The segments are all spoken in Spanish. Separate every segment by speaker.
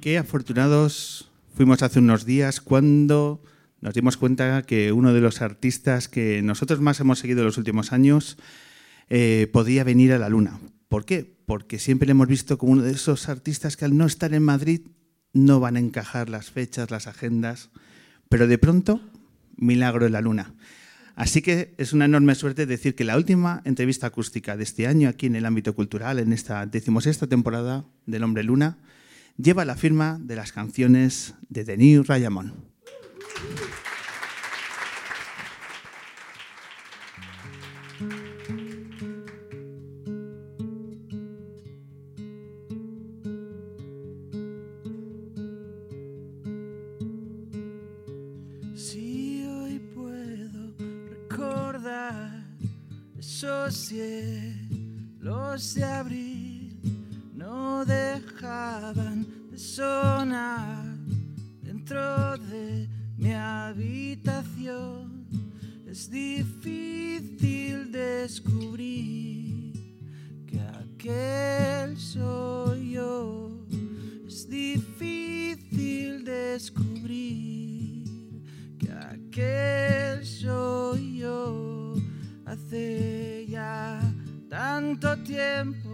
Speaker 1: Qué afortunados fuimos hace unos días cuando nos dimos cuenta que uno de los artistas que nosotros más hemos seguido en los últimos años eh, podía venir a la Luna. ¿Por qué? Porque siempre le hemos visto como uno de esos artistas que al no estar en Madrid no van a encajar las fechas, las agendas, pero de pronto, milagro en la Luna. Así que es una enorme suerte decir que la última entrevista acústica de este año aquí en el ámbito cultural, en esta decimosexta temporada del Hombre Luna, lleva la firma de las canciones de Denis Rayamón.
Speaker 2: Si hoy puedo recordar esos cielos de abril, dejaban de sonar dentro de mi habitación. Es difícil descubrir que aquel soy yo. Es difícil descubrir que aquel soy yo. Hace ya tanto tiempo.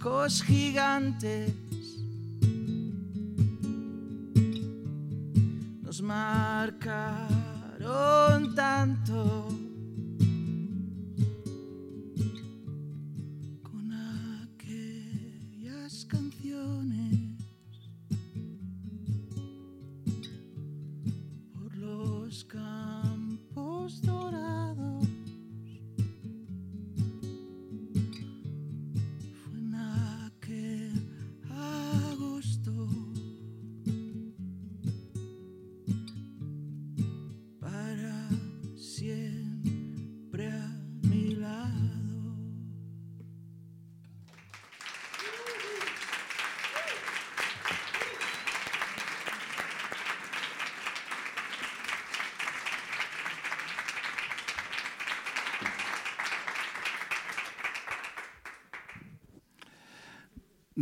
Speaker 2: Discos gigantes. Nos marcaron tanto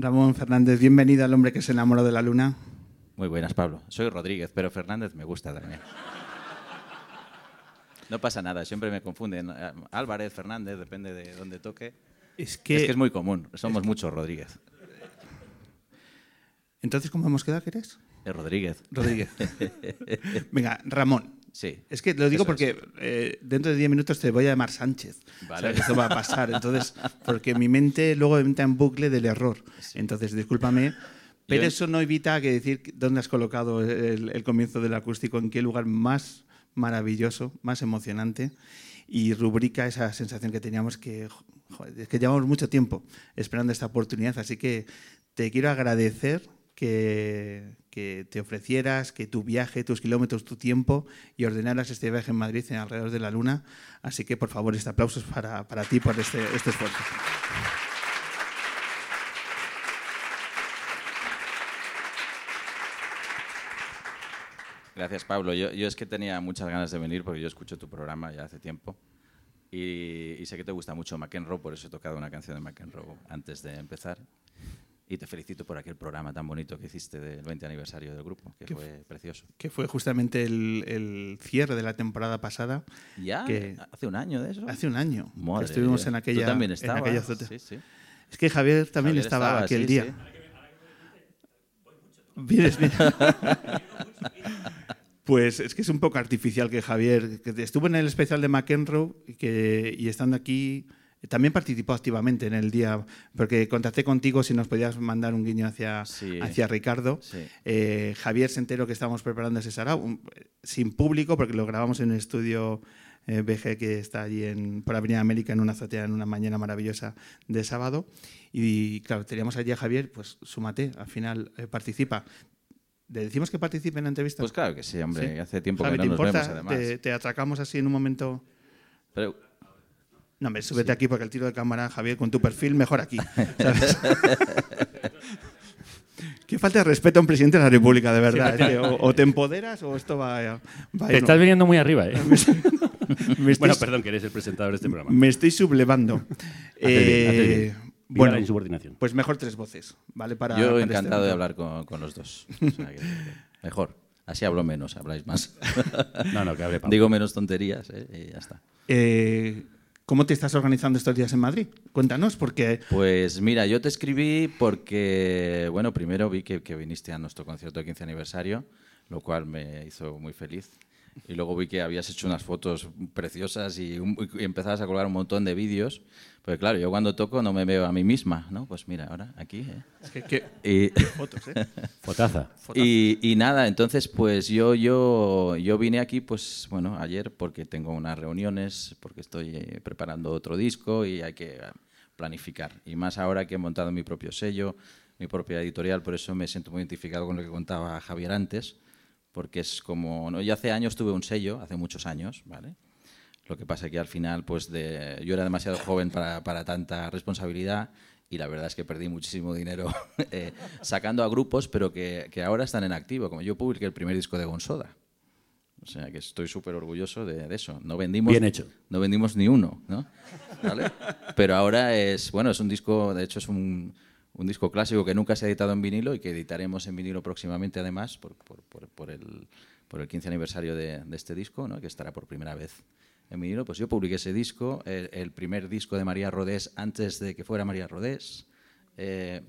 Speaker 1: Ramón Fernández, bienvenido al hombre que se enamoró de la Luna.
Speaker 3: Muy buenas, Pablo. Soy Rodríguez, pero Fernández me gusta también. No pasa nada, siempre me confunden. Álvarez, Fernández, depende de dónde toque.
Speaker 1: Es
Speaker 3: Es
Speaker 1: que,
Speaker 3: es muy común, somos muchos Rodríguez.
Speaker 1: Entonces, ¿cómo hemos quedado que eres?
Speaker 3: Es Rodríguez.
Speaker 1: Rodríguez. Venga, Ramón.
Speaker 3: Sí.
Speaker 1: Es que lo digo
Speaker 3: Eso
Speaker 1: porque eh, dentro de 10 minutos te voy a llamar Sánchez.
Speaker 3: Vale.
Speaker 1: O sea, esto va a pasar. Entonces, porque mi mente luego entra en bucle del error. Entonces, discúlpame. Pero eso no evita que decir dónde has colocado el, el comienzo del acústico, en qué lugar más maravilloso, más emocionante, y rubrica esa sensación que teníamos que, joder, es que llevamos mucho tiempo esperando esta oportunidad. Así que te quiero agradecer que, te ofrecieras, que tu viaje, tus kilómetros, tu tiempo y ordenaras este viaje en Madrid en alrededor de la Luna. Así que, por favor, este aplauso es para, para ti por este, este esfuerzo.
Speaker 2: Gracias, Pablo. Yo, yo es que tenía muchas ganas de venir porque yo escucho tu programa ya hace tiempo. Y, y sé que te gusta mucho McEnroe, por eso he tocado una canción de McEnroe antes de empezar. Y te felicito por aquel programa tan bonito que hiciste del 20 aniversario del grupo, que
Speaker 1: ¿Qué
Speaker 2: fue precioso.
Speaker 1: Que fue justamente el, el cierre de la temporada pasada.
Speaker 2: ¿Ya?
Speaker 1: Que-
Speaker 2: ¿Hace un año de eso?
Speaker 1: Hace un año. que
Speaker 2: Madre
Speaker 1: estuvimos en aquella,
Speaker 2: Tú también
Speaker 1: en
Speaker 2: estabas.
Speaker 1: aquella azotea.
Speaker 2: Sí, sí.
Speaker 1: Es que Javier también
Speaker 2: Javier
Speaker 1: estaba
Speaker 2: estaba,
Speaker 1: aquel
Speaker 2: sí,
Speaker 1: día. Vienes, vienes. Pues es que es un poco artificial que Javier, que estuvo en el especial de McEnroe y, que, y estando aquí, también participó activamente en el día, porque contacté contigo si nos podías mandar un guiño hacia,
Speaker 2: Sí.
Speaker 1: hacia Ricardo.
Speaker 2: Sí.
Speaker 1: Eh, Javier se enteró que estábamos preparando ese sarao, un- sin público, porque lo grabamos en un estudio eh, BG que está allí en, por Avenida América en una azotea en una mañana maravillosa de sábado. Y claro, teníamos allí a Javier, pues súmate, al final eh, participa. ¿Le decimos que participe en la entrevista?
Speaker 2: Pues claro que sí, hombre.
Speaker 1: Sí.
Speaker 2: Hace tiempo
Speaker 1: Javi,
Speaker 2: que
Speaker 1: ¿te
Speaker 2: no nos
Speaker 1: importa?
Speaker 2: vemos, además.
Speaker 1: Te, te atracamos así en un momento.
Speaker 2: Pero,
Speaker 1: No, hombre, súbete aquí porque el tiro de cámara, Javier, con tu perfil, mejor aquí. ¿sabes? Qué falta de respeto a un presidente de la República, de verdad. que o, o te empoderas o esto va, a- va a
Speaker 4: Te estás viniendo muy arriba, ¿eh?
Speaker 1: me estoy,
Speaker 4: bueno, perdón, que eres el presentador de este programa.
Speaker 1: me estoy sublevando. Eh,
Speaker 4: bien.
Speaker 1: Bueno,
Speaker 4: la insubordinación.
Speaker 1: pues mejor tres voces, ¿vale? Para,
Speaker 2: yo
Speaker 1: para este
Speaker 2: encantado de hablar con, con los dos. O sea que- mejor. Así hablo menos, habláis más.
Speaker 4: No, no, que hable Pablo.
Speaker 2: Digo menos tonterías ¿eh? y ya está.
Speaker 1: Eh, ¿Cómo te estás organizando estos días en Madrid? Cuéntanos, porque
Speaker 2: Pues mira, yo te escribí porque, bueno, primero vi que, que viniste a nuestro concierto de 15 aniversario, lo cual me hizo muy feliz. Y luego vi que habías hecho unas fotos preciosas y, un- y empezabas a colgar un montón de vídeos. Pues claro, yo cuando toco no me veo a mí misma, ¿no? Pues mira, ahora aquí. ¿eh?
Speaker 1: es que, que-
Speaker 2: Y,
Speaker 1: fotos, ¿eh?
Speaker 4: Fotaza.
Speaker 2: y, y nada, entonces pues yo, yo, yo vine aquí pues bueno, ayer porque tengo unas reuniones, porque estoy eh, preparando otro disco y hay que eh, planificar. Y más ahora que he montado mi propio sello, mi propia editorial, por eso me siento muy identificado con lo que contaba Javier antes, porque es como, ¿no? yo hace años tuve un sello, hace muchos años, ¿vale? Lo que pasa que al final, pues de, yo era demasiado joven para, para tanta responsabilidad y la verdad es que perdí muchísimo dinero eh, sacando a grupos, pero que, que ahora están en activo. Como yo publiqué el primer disco de Gonsoda. O sea que estoy súper orgulloso de, de eso. No vendimos,
Speaker 4: Bien hecho.
Speaker 2: No vendimos ni uno, ¿no? ¿Vale? Pero ahora es, bueno, es un disco, de hecho es un, un disco clásico que nunca se ha editado en vinilo y que editaremos en vinilo próximamente además por, el, el 15 aniversario de, este disco, ¿no? que estará por primera vez en vinilo. Pues yo publiqué ese disco, el, el primer disco de María Rodés antes de que fuera María Rodés. Eh,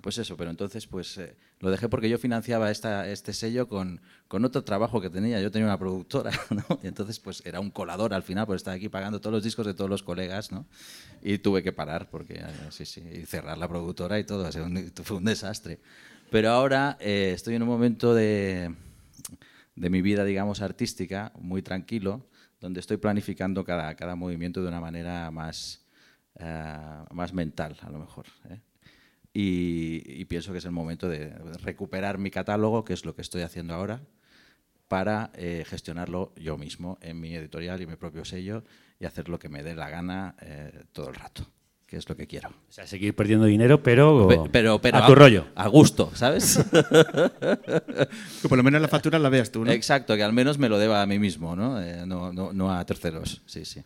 Speaker 2: pues eso, pero entonces pues eh, lo dejé porque yo financiaba esta, este sello con, con otro trabajo que tenía. Yo tenía una productora, ¿no? Y entonces pues era un colador al final, pues estaba aquí pagando todos los discos de todos los colegas, ¿no? Y tuve que parar porque, eh, sí, sí, y cerrar la productora y todo, fue un desastre. Pero ahora eh, estoy en un momento de, de mi vida, digamos, artística, muy tranquilo, donde estoy planificando cada, cada movimiento de una manera más, eh, más mental, a lo mejor. ¿eh? Y, y pienso que es el momento de recuperar mi catálogo, que es lo que estoy haciendo ahora, para eh, gestionarlo yo mismo en mi editorial y mi propio sello y hacer lo que me dé la gana eh, todo el rato, que es lo que quiero.
Speaker 4: O sea, seguir perdiendo dinero, pero,
Speaker 2: Pe- Pero, pero
Speaker 4: a tu rollo.
Speaker 2: A gusto, ¿sabes?
Speaker 1: que por lo menos la factura la veas tú, ¿no?
Speaker 2: Exacto, que al menos me lo deba a mí mismo, ¿no? Eh, no, no, no a terceros. Sí, sí.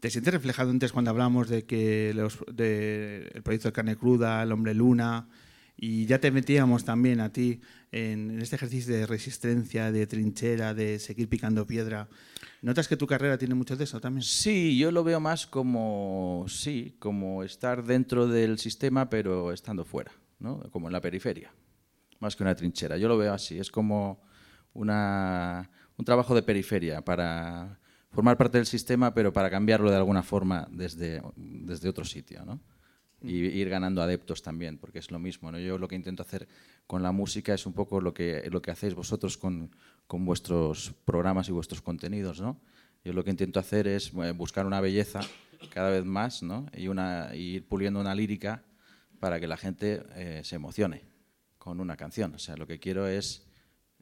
Speaker 1: ¿Te sientes reflejado antes cuando hablamos de que los, de el proyecto de carne cruda, el hombre luna, y ya te metíamos también a ti en, este ejercicio de resistencia, de trinchera, de seguir picando piedra? ¿Notas que tu carrera tiene mucho de eso también?
Speaker 2: Sí, yo lo veo más como, sí, como estar dentro del sistema, pero estando fuera, ¿no? Como en la periferia, más que una trinchera. Yo lo veo así, es como una, un trabajo de periferia para formar parte del sistema, pero para cambiarlo de alguna forma desde, desde otro sitio, ¿no? Y ir ganando adeptos también, porque es lo mismo. ¿no? Yo lo que intento hacer con la música es un poco lo que, lo que hacéis vosotros con, con vuestros programas y vuestros contenidos, ¿no? Yo lo que intento hacer es eh, buscar una belleza cada vez más, ¿no? Y, ir puliendo una lírica para que la gente eh, se emocione con una canción. O sea, lo que quiero es,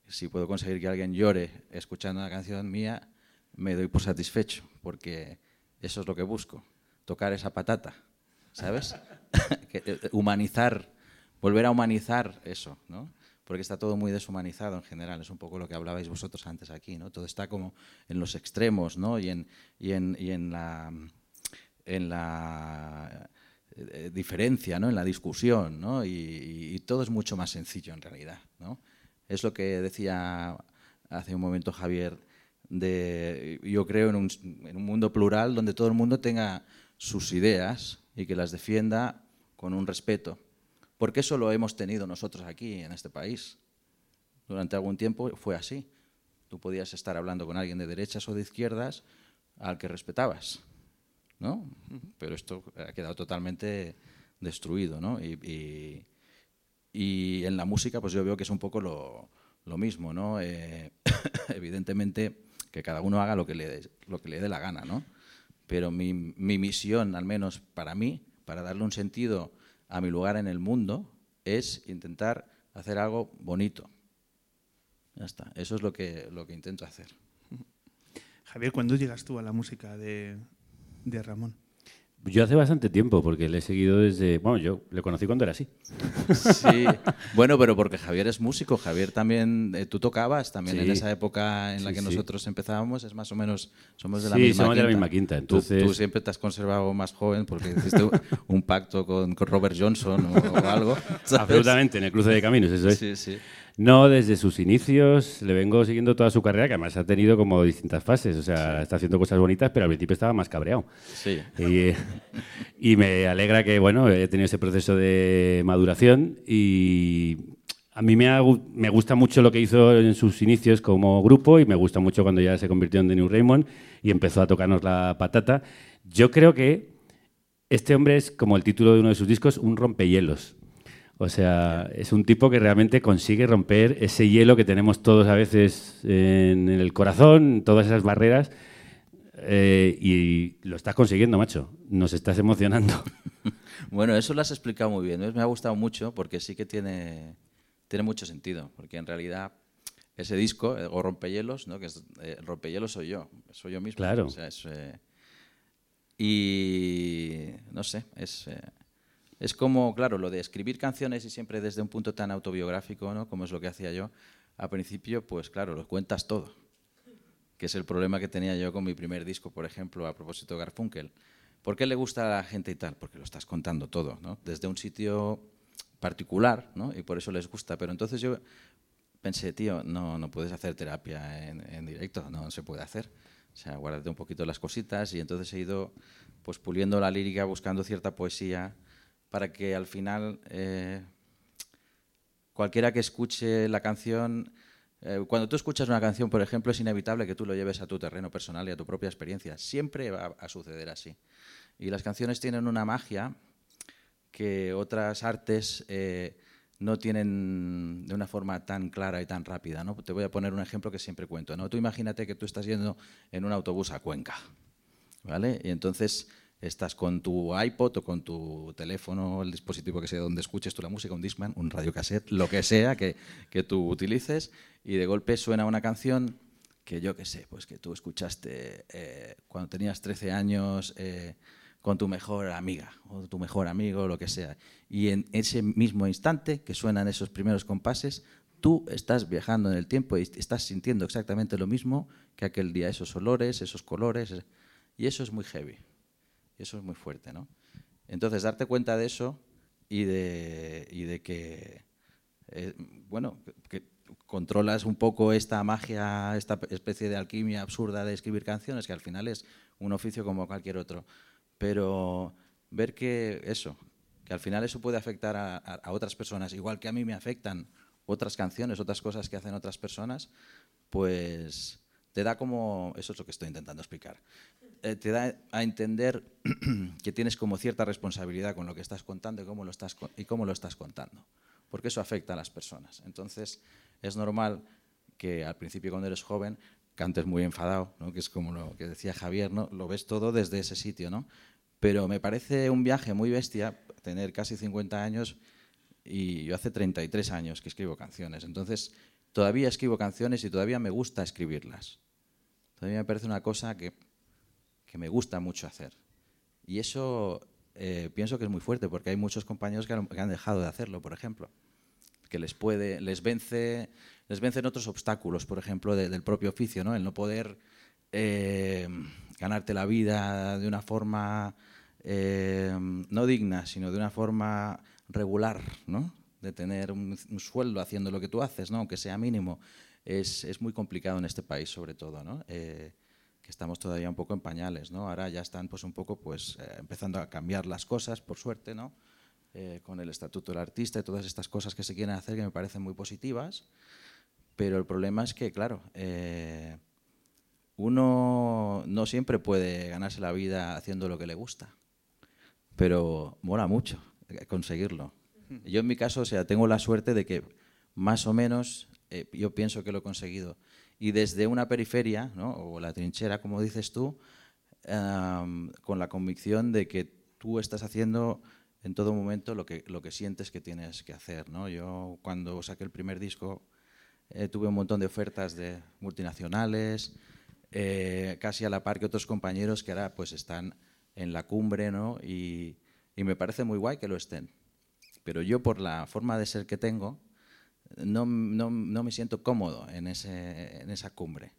Speaker 2: si puedo conseguir que alguien llore escuchando una canción mía, me doy por satisfecho, porque eso es lo que busco, tocar esa patata, ¿sabes? Eh, humanizar, volver a humanizar eso, ¿no? porque está todo muy deshumanizado en general. Es un poco lo que hablabais vosotros antes aquí, ¿no? Todo está como en los extremos, ¿no? Y en, y en, y en la, en la eh, diferencia, ¿no? En la discusión, ¿no? Y, y todo es mucho más sencillo en realidad, ¿no? Es lo que decía hace un momento Javier de, yo creo en un, en un, mundo plural donde todo el mundo tenga sus ideas y que las defienda con un respeto. Porque eso lo hemos tenido nosotros aquí en este país. Durante algún tiempo fue así. Tú podías estar hablando con alguien de derechas o de izquierdas al que respetabas, ¿no? Pero esto ha quedado totalmente destruido, ¿no? Y, y, y en la música, pues yo veo que es un poco lo, lo mismo, ¿no? Eh, evidentemente que cada uno haga lo que le, lo que le dé la gana, ¿no? Pero mi, mi, misión, al menos para mí, para darle un sentido a mi lugar en el mundo, es intentar hacer algo bonito. Ya está, eso es lo que, lo que intento hacer.
Speaker 1: Javier, ¿cuándo llegas tú a la música de, de Ramón?
Speaker 4: Yo hace bastante tiempo, porque le he seguido desde. Bueno, yo le conocí cuando era así.
Speaker 2: Sí, bueno, pero porque Javier es músico. Javier también. Eh, tú tocabas también
Speaker 4: Sí.
Speaker 2: en esa época en la que
Speaker 4: sí.
Speaker 2: nosotros empezábamos. Es más o menos. Somos de la
Speaker 4: Sí,
Speaker 2: misma
Speaker 4: somos de la misma quinta, entonces-
Speaker 2: Tú, siempre te has conservado más joven porque hiciste un- un pacto con, con Robert Johnson o, o algo. ¿sabes?
Speaker 4: Absolutamente, en el cruce de caminos, eso es.
Speaker 2: Sí, sí.
Speaker 4: No, desde sus inicios le vengo siguiendo toda su carrera, que además ha tenido como distintas fases. O sea, está haciendo cosas bonitas, pero al principio estaba más cabreado.
Speaker 2: Sí.
Speaker 4: Y, y me alegra que, bueno, he tenido ese proceso de maduración y a mí me, ha me gusta mucho lo que hizo en sus inicios como grupo y me gusta mucho cuando ya se convirtió en The New Raymond y empezó a tocarnos la patata. Yo creo que este hombre es, como el título de uno de sus discos, un rompehielos. O sea, es un tipo que realmente consigue romper ese hielo que tenemos todos a veces en el corazón, todas esas barreras, eh, y lo estás consiguiendo, macho. Nos estás emocionando.
Speaker 2: Bueno, eso lo has explicado muy bien. ¿ves? Me ha gustado mucho porque sí que tiene, tiene mucho sentido. Porque en realidad ese disco, eh, o Rompehielos, ¿no? que es, eh, el rompehielos soy yo, soy yo mismo.
Speaker 4: Claro.
Speaker 2: O sea, es, eh, y no sé, es, eh, es como, claro, lo de escribir canciones y siempre desde un punto tan autobiográfico, ¿no? como es lo que hacía yo, al principio, pues claro, lo cuentas todo que es el problema que tenía yo con mi primer disco, por ejemplo, a propósito de Garfunkel. ¿Por qué le gusta a la gente y tal? Porque lo estás contando todo, ¿no? Desde un sitio particular, ¿no? Y por eso les gusta. Pero entonces yo pensé, tío, no, no puedes hacer terapia en, directo, no se puede hacer. O sea, guárdate un poquito las cositas y entonces he ido pues puliendo la lírica, buscando cierta poesía, para que al final eh, cualquiera que escuche la canción, eh, cuando tú escuchas una canción, por ejemplo, es inevitable que tú lo lleves a tu terreno personal y a tu propia experiencia. Siempre va a suceder así. Y las canciones tienen una magia que otras artes eh, no tienen de una forma tan clara y tan rápida. ¿no? Te voy a poner un ejemplo que siempre cuento. ¿no? Tú imagínate que tú estás yendo en un autobús a Cuenca, ¿vale? Y entonces estás con tu iPod o con tu teléfono, el dispositivo que sea donde escuches tú la música, un Discman, un radiocassette, lo que sea que, que tú utilices, y de golpe suena una canción que yo qué sé, pues que tú escuchaste eh, cuando tenías 13 años eh, con tu mejor amiga o tu mejor amigo, lo que sea. Y en ese mismo instante que suenan esos primeros compases, tú estás viajando en el tiempo y estás sintiendo exactamente lo mismo que aquel día, esos olores, esos colores, y eso es muy heavy. Eso es muy fuerte, ¿no? Entonces, darte cuenta de eso y de, que, eh, bueno, que controlas un poco esta magia, esta especie de alquimia absurda de escribir canciones, que al final es un oficio como cualquier otro. Pero ver que eso, que al final eso puede afectar a, otras personas, igual que a mí me afectan otras canciones, otras cosas que hacen otras personas, pues te da como, eso es lo que estoy intentando explicar, te da a entender que tienes como cierta responsabilidad con lo que estás contando y cómo lo estás, y cómo lo estás contando, porque eso afecta a las personas. Entonces, es normal que al principio cuando eres joven cantes muy enfadado, ¿no? que es como lo que decía Javier, ¿no? lo ves todo desde ese sitio, ¿no? Pero me parece un viaje muy bestia tener casi 50 años y yo hace 33 años que escribo canciones. Entonces, todavía escribo canciones y todavía me gusta escribirlas. Todavía me parece una cosa que, me gusta mucho hacer. Y eso eh, pienso que es muy fuerte porque hay muchos compañeros que han, dejado de hacerlo, por ejemplo. Que les puede, les vence, les vencen otros obstáculos, por ejemplo, de- del propio oficio, ¿no? El no poder eh, ganarte la vida de una forma eh, no digna, sino de una forma regular, ¿no? De tener un, sueldo haciendo lo que tú haces, ¿no? Aunque sea mínimo, es, es muy complicado en este país, sobre todo, ¿no? Que estamos todavía un poco en pañales, ¿no? Ahora ya están, pues, un poco, pues, eh, empezando a cambiar las cosas, por suerte, ¿no? Eh, con el estatuto del artista y todas estas cosas que se quieren hacer que me parecen muy positivas, pero el problema es que, claro, eh, uno no siempre puede ganarse la vida haciendo lo que le gusta, pero mola mucho conseguirlo. Yo en mi caso, o sea, tengo la suerte de que más o menos eh, yo pienso que lo he conseguido. Y desde una periferia, ¿no? o la trinchera, como dices tú, con la convicción de que tú estás haciendo en todo momento lo que, lo que sientes que tienes que hacer. ¿no? Yo cuando saqué el primer disco eh, tuve un montón de ofertas de multinacionales, eh, casi a la par que otros compañeros que ahora pues están en la cumbre, ¿no? Y, y me parece muy guay que lo estén. Pero yo por la forma de ser que tengo, no, no- no me siento cómodo en, ese, en esa cumbre.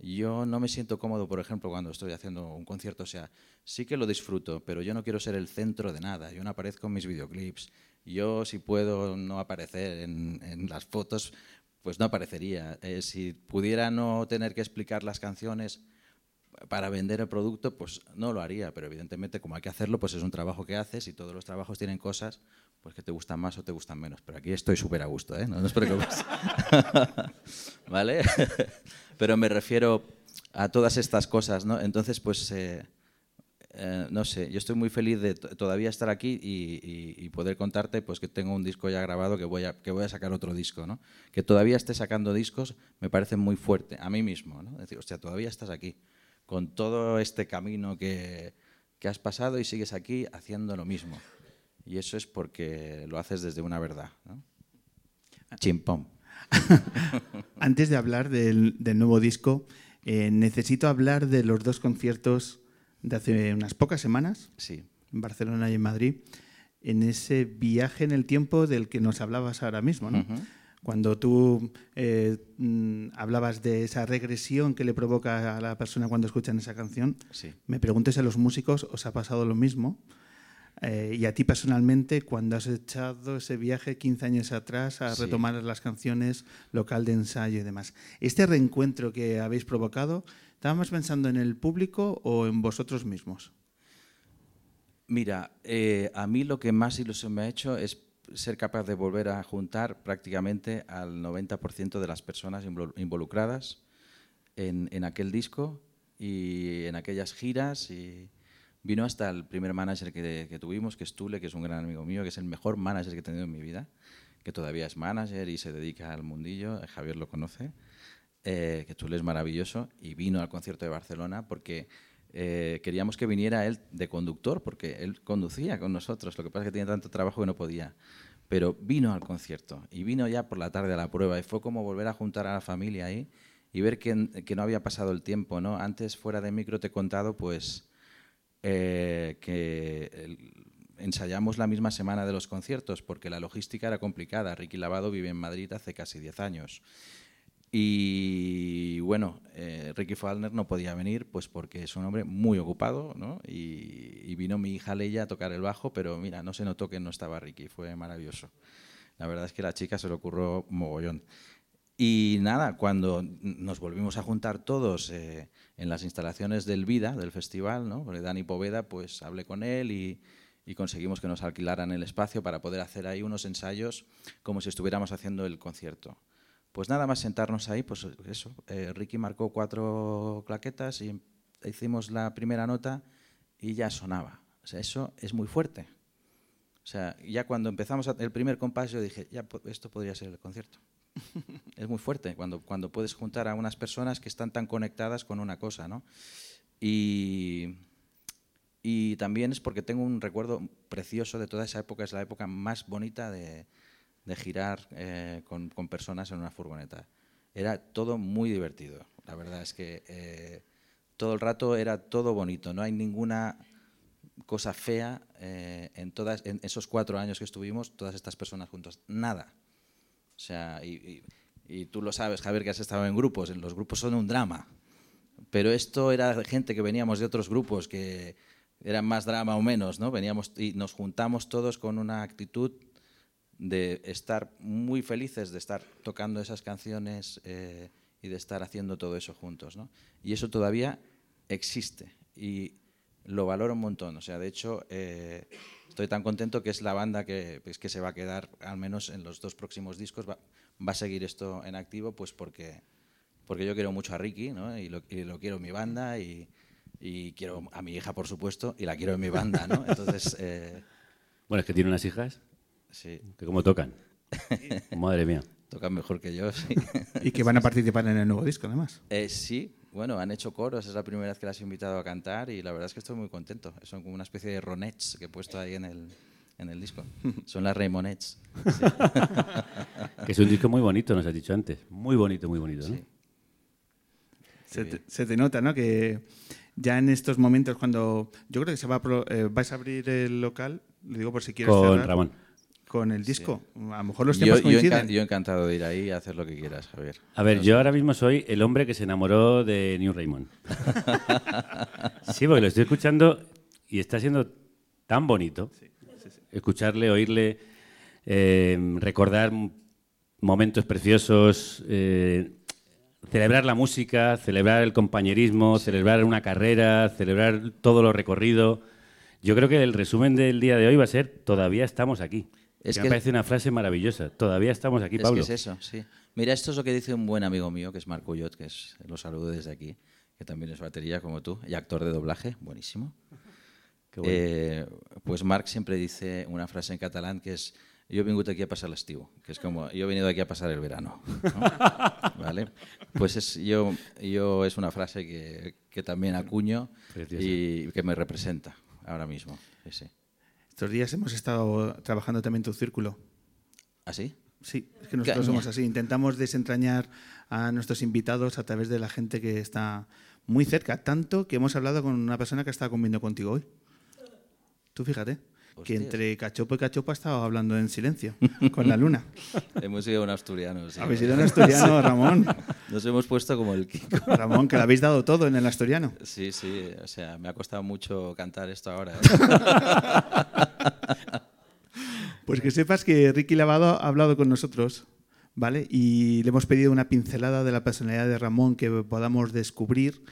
Speaker 2: Yo no me siento cómodo, por ejemplo, cuando estoy haciendo un concierto. O sea, sí que lo disfruto, pero yo no quiero ser el centro de nada. Yo no aparezco en mis videoclips. Yo, si puedo no aparecer en, en las fotos, pues no aparecería. Eh, si pudiera no tener que explicar las canciones para vender el producto, pues no lo haría. Pero evidentemente, como hay que hacerlo, pues es un trabajo que haces y todos los trabajos tienen cosas pues que te gustan más o te gustan menos. Pero aquí estoy súper a gusto, ¿eh? No, no os preocupéis. ¿Vale? Pero me refiero a todas estas cosas, ¿no? Entonces, pues, eh, eh, no sé, yo estoy muy feliz de todavía estar aquí y poder contarte pues que tengo un disco ya grabado, que voy, a, que voy a sacar otro disco, ¿no? Que todavía esté sacando discos me parece muy fuerte, a mí mismo, ¿no? Es decir, hostia, todavía estás aquí, con todo este camino que, que has pasado y sigues aquí haciendo lo mismo. Y eso es porque lo haces desde una verdad, ¿no? Chimpón.
Speaker 1: Antes de hablar del, del nuevo disco, eh, necesito hablar de los dos conciertos de hace unas pocas semanas,
Speaker 2: Sí.
Speaker 1: en Barcelona y en Madrid, en ese viaje en el tiempo del que nos hablabas ahora mismo, ¿no? Cuando tú eh, mm, hablabas de esa regresión que le provoca a la persona cuando escuchan esa canción,
Speaker 2: Sí.
Speaker 1: me pregunto si a los músicos os ha pasado lo mismo. Eh, y a ti personalmente, cuando has echado ese viaje 15 años atrás a
Speaker 2: Sí.
Speaker 1: retomar las canciones, local de ensayo y demás. Este reencuentro que habéis provocado, ¿estábamos pensando en el público o en vosotros mismos?
Speaker 2: Mira, eh, a mí lo que más ilusión me ha hecho es ser capaz de volver a juntar prácticamente al 90% de las personas invol- involucradas en, en aquel disco y en aquellas giras. Y vino hasta el primer manager que, tuvimos, que es Tule, que es un gran amigo mío, que es el mejor manager que he tenido en mi vida, que todavía es manager y se dedica al mundillo. Javier lo conoce eh, que Tule es maravilloso, y vino al concierto de Barcelona porque eh, queríamos que viniera él de conductor, porque él conducía con nosotros, lo que pasa es que tenía tanto trabajo que no podía. Pero vino al concierto y vino ya por la tarde a la prueba y fue como volver a juntar a la familia ahí y ver que, no había pasado el tiempo. ¿no? Antes, fuera de micro, te he contado pues, eh, que ensayamos la misma semana de los conciertos porque la logística era complicada. Ricky Lavado vive en Madrid hace casi 10 años. Y bueno, eh, Ricky Falner no podía venir pues porque es un hombre muy ocupado, ¿no? Y, vino mi hija Leia a tocar el bajo, pero mira, no se notó que no estaba Ricky, fue maravilloso. La verdad es que la chica se le ocurrió mogollón. Y nada, cuando nos volvimos a juntar todos eh, en las instalaciones del Vida, del festival, ¿no? Porque Dani Poveda, pues hablé con él y conseguimos que nos alquilaran el espacio para poder hacer ahí unos ensayos como si estuviéramos haciendo el concierto. Pues nada más sentarnos ahí, pues eso, eh, Ricky marcó cuatro claquetas y hicimos la primera nota y ya sonaba. O sea, eso es muy fuerte. O sea, ya cuando empezamos el primer compás yo dije, ya esto podría ser el concierto. es muy fuerte cuando, cuando puedes juntar a unas personas que están tan conectadas con una cosa, ¿no? Y, y también es porque tengo un recuerdo precioso de toda esa época, es la época más bonita de, de girar eh, con, con personas en una furgoneta. Era todo muy divertido. La verdad es que eh, todo el rato era todo bonito. No hay ninguna cosa fea eh, en, todas, en esos cuatro años que estuvimos, todas estas personas juntas. Nada. O sea, y, y- tú lo sabes, Javier, que has estado en grupos. Los grupos son un drama. Pero esto era gente que veníamos de otros grupos que eran más drama o menos, ¿no? Veníamos y nos juntamos todos con una actitud de estar muy felices de estar tocando esas canciones eh, y de estar haciendo todo eso juntos, ¿no? Y eso todavía existe y lo valoro un montón. O sea, de hecho, eh, estoy tan contento que es la banda que, pues, que se va a quedar, al menos en los dos próximos discos, va, va a seguir esto en activo, pues porque, porque yo quiero mucho a Ricky, ¿no? Y lo, y lo quiero en mi banda y, y quiero a mi hija, por supuesto, y la quiero en mi banda, ¿no? Entonces, eh,
Speaker 4: Bueno, es que tiene unas hijas
Speaker 2: sí,
Speaker 4: que como tocan. Madre mía.
Speaker 2: tocan mejor que yo, sí.
Speaker 1: Y que van a participar en el nuevo disco, además.
Speaker 2: Eh, sí, bueno, han hecho coros, es la primera vez que las he invitado a cantar y la verdad es que estoy muy contento. Son como una especie de ronets que he puesto ahí en el, en el disco. Son las Raymonets.
Speaker 4: Que es un disco muy bonito, nos has dicho antes. Muy bonito, muy bonito, ¿no?
Speaker 2: Sí.
Speaker 1: Se te, se te nota, ¿no? Que ya en estos momentos, cuando yo creo que se va a pro- eh, vais a abrir el local, lo digo por si quieres
Speaker 4: Con
Speaker 1: cerrar,
Speaker 4: Ramón.
Speaker 1: Con el disco. A lo mejor los
Speaker 2: Yo,
Speaker 1: tiempos
Speaker 2: yo,
Speaker 1: coinciden.
Speaker 2: encan- yo encantado de ir ahí y hacer lo que quieras, Javier.
Speaker 4: A ver, yo ahora mismo soy el hombre que se enamoró de New Raymond. Sí, porque lo estoy escuchando y está siendo tan bonito escucharle, oírle, eh, recordar momentos preciosos, eh, celebrar la música, celebrar el compañerismo, celebrar una carrera, celebrar todo lo recorrido. Yo creo que el resumen del día de hoy va a ser todavía estamos aquí.
Speaker 2: Es Que
Speaker 4: me parece una frase maravillosa. Todavía estamos aquí,
Speaker 2: es
Speaker 4: Pablo.
Speaker 2: que es eso, sí. Mira, esto es lo que dice un buen amigo mío, que es Marco Ullot, que es, lo saludo desde aquí, que también es batería como tú, y actor de doblaje, buenísimo.
Speaker 4: Qué bueno.
Speaker 2: Eh, pues Marc siempre dice una frase en catalán que es yo he vingut aquí a pasar l'estiu, que es como yo he venido aquí a pasar el verano. ¿no? ¿Vale? Pues es, yo, yo es una frase que, que también acuño
Speaker 4: Preciosa.
Speaker 2: y que me representa ahora mismo. Sí, sí.
Speaker 1: Estos días hemos estado trabajando también tu círculo.
Speaker 2: ¿Así?
Speaker 1: Sí, es que nosotros
Speaker 2: Caña.
Speaker 1: somos así. Intentamos desentrañar a nuestros invitados a través de la gente que está muy cerca, tanto que hemos hablado con una persona que está comiendo contigo hoy. Tú fíjate, que entre cachopo y cachopo ha estado hablando en silencio con la luna.
Speaker 2: Hemos ido a un asturiano. sí.
Speaker 1: Habéis ido en asturiano, Ramón.
Speaker 2: Nos hemos puesto como el Kiko.
Speaker 1: Ramón, que le habéis dado todo en el asturiano.
Speaker 2: Sí, sí, o sea, me ha costado mucho cantar esto ahora. ¿eh?
Speaker 1: Pues que sepas que Ricky Lavado ha hablado con nosotros, ¿vale? Y le hemos pedido una pincelada de la personalidad de Ramón que podamos descubrir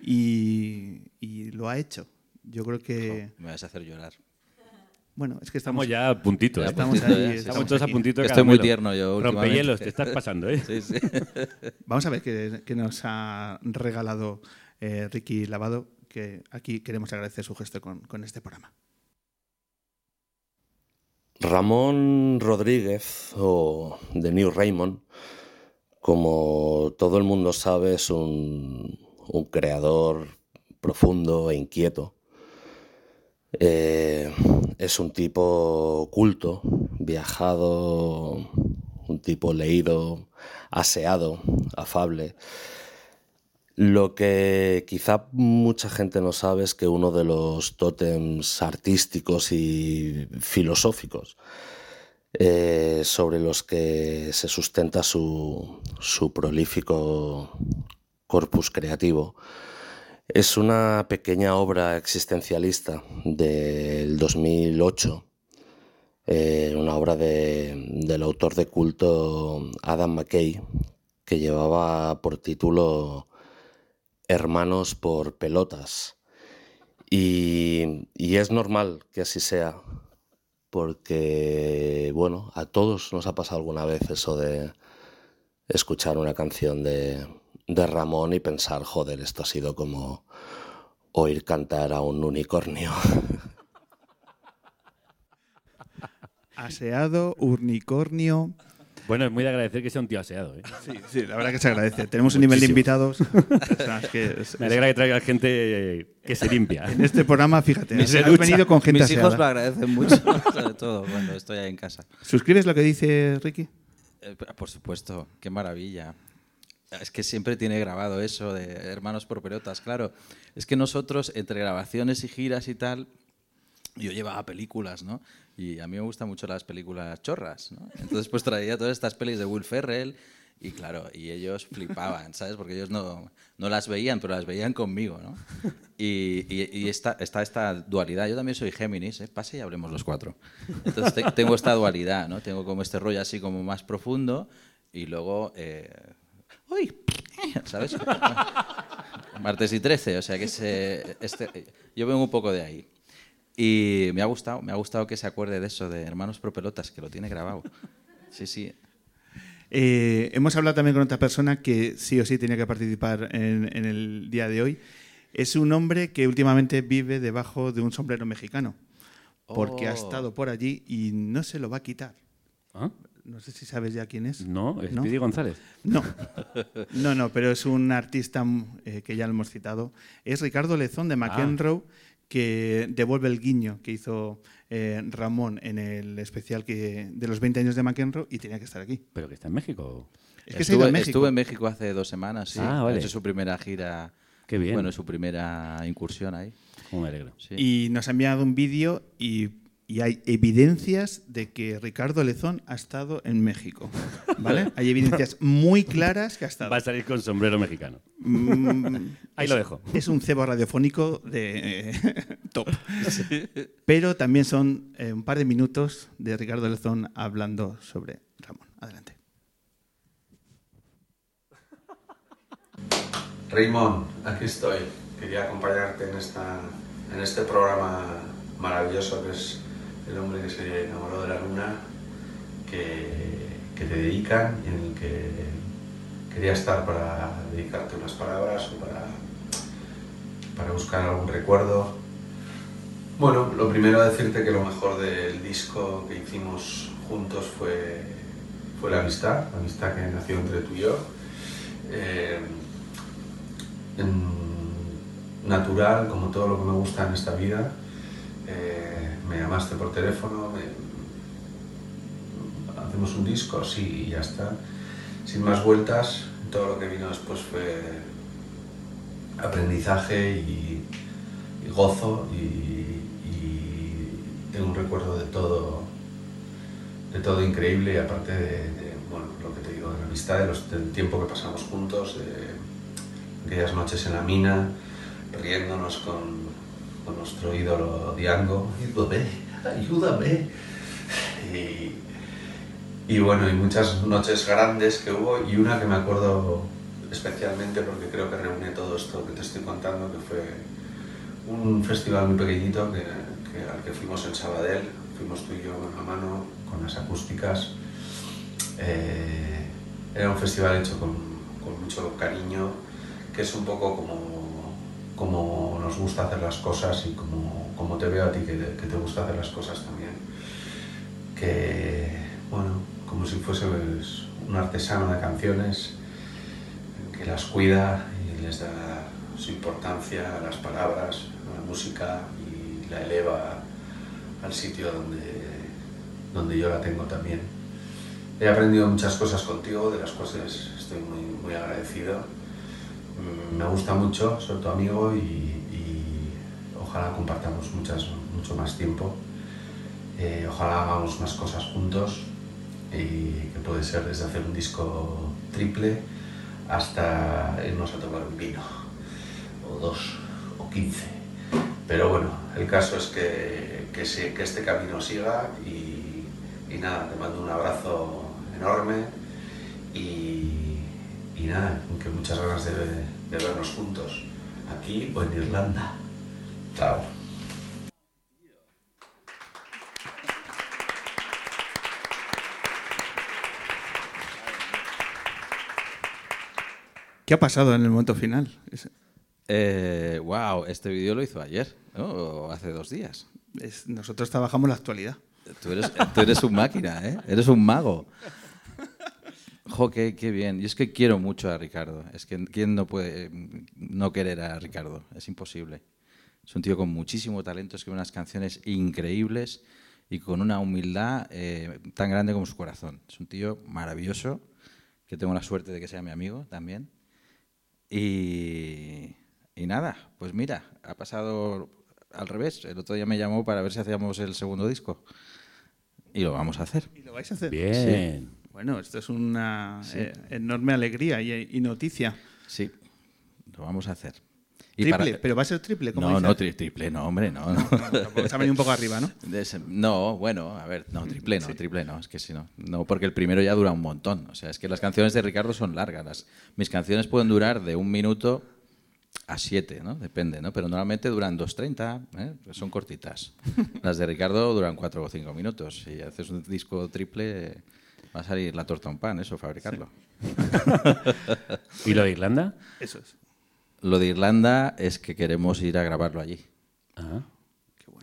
Speaker 1: y, y lo ha hecho. Yo creo que,
Speaker 2: Me vas a hacer llorar.
Speaker 1: Bueno, es que
Speaker 4: Estamos
Speaker 1: estamos,
Speaker 4: ya a puntito. ¿eh?
Speaker 1: estamos
Speaker 2: puntito,
Speaker 1: ahí, estamos
Speaker 4: Estamos todos a puntito de
Speaker 2: Estoy muy tierno yo últimamente.
Speaker 4: Rompehielos, te estás pasando, ¿eh?
Speaker 2: Sí, sí.
Speaker 1: Vamos a ver qué, qué nos ha regalado eh, Ricky Lavado, que aquí queremos agradecer su gesto con, con este programa.
Speaker 5: Ramón Rodríguez, o The New Raymond, como todo el mundo sabe, es un, un creador profundo e inquieto. Eh, es un tipo culto, viajado, un tipo leído, aseado, afable. Lo que quizá mucha gente no sabe es que uno de los tótems artísticos y filosóficos eh, sobre los que se sustenta su, su prolífico corpus creativo es una pequeña obra existencialista del 2008, eh, una obra de- del autor de culto Adam McKay, que llevaba por título Hermanos por pelotas. Y, y es normal que así sea, porque, bueno, a todos nos ha pasado alguna vez eso de escuchar una canción de, de Ramón y pensar, joder, esto ha sido como oír cantar a un unicornio.
Speaker 1: Aseado, unicornio.
Speaker 4: Bueno, es muy de agradecer que sea un tío aseado. ¿eh?
Speaker 1: Sí, sí, la verdad que se agradece. Tenemos un nivel de invitados. O sea, es que es-
Speaker 4: Me alegra que traiga gente que se limpia.
Speaker 1: en este programa, fíjate, has, venido con gente
Speaker 2: Mis hijos lo
Speaker 1: aseada.
Speaker 2: agradecen mucho, sobre todo cuando estoy ahí en casa.
Speaker 1: ¿Suscribes lo que dice Ricky?
Speaker 2: Eh, Por supuesto, qué maravilla. Es que siempre tiene grabado eso de hermanos por pelotas, claro. Es que nosotros, entre grabaciones y giras y tal, yo llevaba películas, ¿no? Y a mí me gustan mucho las películas chorras, ¿no? Entonces pues traía todas estas pelis de Will Ferrell y claro, y ellos flipaban, ¿sabes? Porque ellos no, no las veían, pero las veían conmigo, ¿no? Y, y- está, está esta dualidad. Yo también soy Géminis, ¿eh? Pase y hablemos los cuatro. Entonces te- tengo esta dualidad, ¿no? Tengo como este rollo así como más profundo y luego... eh, ¡Uy! ¿Sabes? Martes y 13, o sea que ese, este, yo vengo un poco de ahí. Y me ha gustado, me ha gustado que se acuerde de eso, de Hermanos Propelotas, que lo tiene grabado. Sí, sí.
Speaker 1: Eh, hemos hablado también con otra persona que sí o sí tenía que participar en, en el día de hoy. Es un hombre que últimamente vive debajo de un sombrero mexicano, porque ha
Speaker 2: Oh.
Speaker 1: estado por allí y no se lo va a quitar.
Speaker 4: ¿Ah?
Speaker 1: No sé si sabes ya quién es.
Speaker 4: No, es
Speaker 1: ¿No?
Speaker 4: Speedy González.
Speaker 1: No, no, no, pero es un artista eh, que ya lo hemos citado. Es Ricardo Lezón de McEnroe, que devuelve el guiño que hizo eh, Ramón en el especial que, de los 20 años de McEnroe y tenía que estar aquí.
Speaker 4: Pero que está en México.
Speaker 1: Es que se ha ido
Speaker 2: estuve,
Speaker 1: a México.
Speaker 2: estuve en México hace dos semanas, sí.
Speaker 4: Ah, vale.
Speaker 2: Ha hecho su primera gira.
Speaker 4: Qué bien.
Speaker 2: Bueno, su primera incursión ahí.
Speaker 4: Cómo me alegro.
Speaker 2: Sí.
Speaker 1: Y nos ha enviado un vídeo y, y hay evidencias de que Ricardo Lezón ha estado en México. ¿Vale? Hay evidencias muy claras que ha estado.
Speaker 4: Va a salir con sombrero mexicano.
Speaker 1: Mm,
Speaker 4: Ahí
Speaker 1: es-
Speaker 4: lo dejo.
Speaker 1: Es un cebo radiofónico de eh, top. Pero también son eh, un par de minutos de Ricardo Lezón hablando sobre Ramón. Adelante.
Speaker 6: Raymond, aquí estoy. Quería acompañarte en, esta, en este programa maravilloso que es El hombre que se enamoró de la luna, que, que te dedican y en el que quería estar para dedicarte unas palabras o para, para buscar algún recuerdo. Bueno, lo primero decirte que lo mejor del disco que hicimos juntos fue, fue la amistad, la amistad que nació entre tú y yo. Eh, natural, como todo lo que me gusta en esta vida. Eh, me llamaste por teléfono, hacemos un disco, sí, y ya está. Sin más vueltas, todo lo que vino después fue aprendizaje y, gozo y, tengo un recuerdo de todo de todo increíble y aparte de, de, bueno, lo que te digo, de la amistad, de los- del tiempo que pasamos juntos, de aquellas noches en la mina, riéndonos con, con nuestro ídolo Diango. Ayúdame, ayúdame. Y, bueno, y muchas noches grandes que hubo y una que me acuerdo especialmente porque creo que reúne todo esto que te estoy contando, que fue un festival muy pequeñito que, al que fuimos en Sabadell, fuimos tú y yo mano a mano con las acústicas. Eh, era un festival hecho con mucho cariño, que es un poco como, como nos gusta hacer las cosas y como, como te veo a ti que, que te gusta hacer las cosas también. Que, bueno, como si fueses un artesano de canciones que las cuida y les da su importancia a las palabras, a la música y la eleva al sitio donde, donde yo la tengo también. He aprendido muchas cosas contigo, de las cuales estoy muy, muy agradecido. Mm, Me gusta mucho ser tu amigo y, ojalá compartamos muchas, mucho más tiempo. Eh, ojalá hagamos más cosas juntos y que puede ser desde hacer un disco triple hasta irnos a tomar un vino, o dos, o quince. Pero bueno, el caso es que, que este camino siga y, y nada, te mando un abrazo enorme y, y nada, que muchas ganas de, de vernos juntos, aquí o en Irlanda. Chao.
Speaker 1: ¿Qué ha pasado en el momento final? Es-
Speaker 2: Eh, wow, este vídeo lo hizo ayer, ¿no? O hace dos días.
Speaker 1: es- nosotros trabajamos la actualidad.
Speaker 2: Tú eres, tú eres un máquina, ¿eh? Eres un mago. Jo, qué, qué bien. Y es que quiero mucho a Ricardo. Es que ¿quién no puede eh, no querer a Ricardo? Es imposible. Es un tío con muchísimo talento, escribe unas canciones increíbles y con una humildad eh, tan grande como su corazón. Es un tío maravilloso, que tengo la suerte de que sea mi amigo también. Y, y nada, pues mira, ha pasado al revés. El otro día me llamó para ver si hacíamos el segundo disco. Y lo vamos a hacer.
Speaker 1: ¿Y lo vais a hacer?
Speaker 4: Bien.
Speaker 1: Bueno, esto es una eh, enorme alegría y, y noticia.
Speaker 2: Sí, lo vamos a hacer. Y
Speaker 1: Triple,
Speaker 2: para-
Speaker 1: pero va a ser triple, como
Speaker 2: No,
Speaker 1: dices.
Speaker 2: no, tri- triple, no, hombre, no. no.
Speaker 1: Se ha venido un poco arriba, ¿no?
Speaker 2: No, bueno, a ver, no, triple no, triple no, es que si no. No, porque el primero ya dura un montón. O sea, es que las canciones de Ricardo son largas. Las- mis canciones pueden durar de un minuto a siete, ¿no? Depende, ¿no? Pero normalmente duran 2.30, ¿eh? Pues son cortitas. Las de Ricardo duran cuatro o cinco minutos. Si haces un disco triple, va a salir la torta a un pan, eso, fabricarlo.
Speaker 4: ¿Y lo de Irlanda?
Speaker 1: Eso es.
Speaker 2: Lo de Irlanda es que queremos ir a grabarlo allí.
Speaker 4: Ah.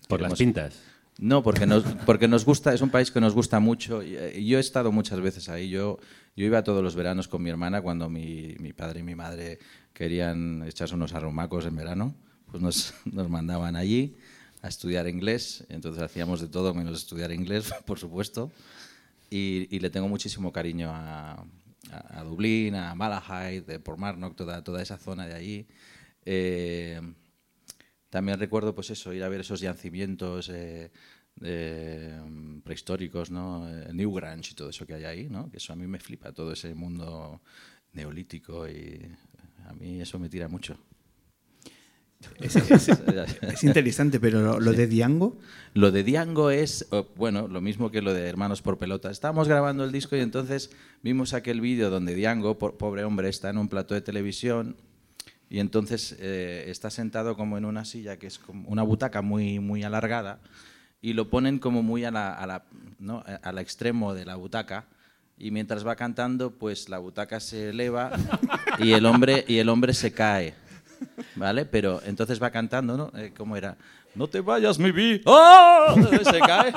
Speaker 4: Por las pintas.
Speaker 2: No, porque nos, porque nos gusta, es un país que nos gusta mucho. Y, yo he estado muchas veces ahí. Yo, yo iba todos los veranos con mi hermana cuando mi, mi padre y mi madre querían echarse unos arrumacos en verano. Pues nos, nos mandaban allí a estudiar inglés. Entonces hacíamos de todo menos estudiar inglés, por supuesto. Y, le tengo muchísimo cariño a, a, Dublín, a Malahide, de Portmarnock, toda, toda esa zona de allí. Eh, también recuerdo, pues eso, ir a ver esos yacimientos eh, mm, prehistóricos, ¿no? Eh, Newgrange y todo eso que hay ahí, ¿no? Que eso a mí me flipa, todo ese mundo neolítico y a mí eso me tira mucho.
Speaker 1: Es, es- es interesante, pero lo, lo de Diango,
Speaker 2: Lo de Diango es, oh, bueno, lo mismo que lo de Hermanos por Pelota. Estábamos grabando el disco y entonces vimos aquel vídeo donde Diango, po- pobre hombre, está en un plato de televisión y entonces eh, está sentado como en una silla que es como una butaca muy, muy alargada y lo ponen como muy a la, a la, ¿no? a- al extremo de la butaca y mientras va cantando pues la butaca se eleva y el hombre, y el hombre se cae. ¿Vale? Pero entonces va cantando, ¿no? Eh, ¿Cómo era? No te vayas, mi vi. ¡Ah! Se cae.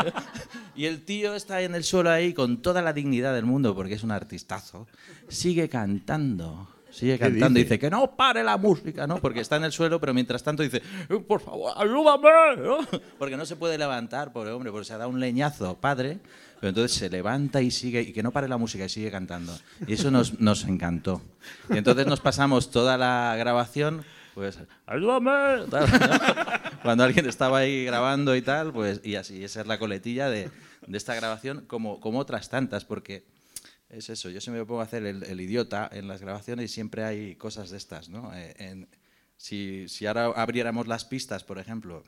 Speaker 2: Y el tío está en el suelo ahí con toda la dignidad del mundo, porque es un artistazo. Sigue cantando. Sigue cantando y dice que no pare la música, ¿no? Porque está en el suelo, pero mientras tanto dice, "Eh, por favor, ayúdame, ¿no? Porque no se puede levantar, pobre hombre, porque se ha dado un leñazo, padre. Pero entonces se levanta y sigue, y que no pare la música y sigue cantando. Y eso nos, nos encantó. Y entonces nos pasamos toda la grabación, pues, ayúdame. tal, ¿no? Cuando alguien estaba ahí grabando y tal, pues, y así, esa es la coletilla de, de esta grabación, como, como otras tantas, porque es eso, yo siempre me pongo a hacer el, el idiota en las grabaciones y siempre hay cosas de estas, ¿no? Eh, en- si, si ahora abriéramos las pistas, por ejemplo,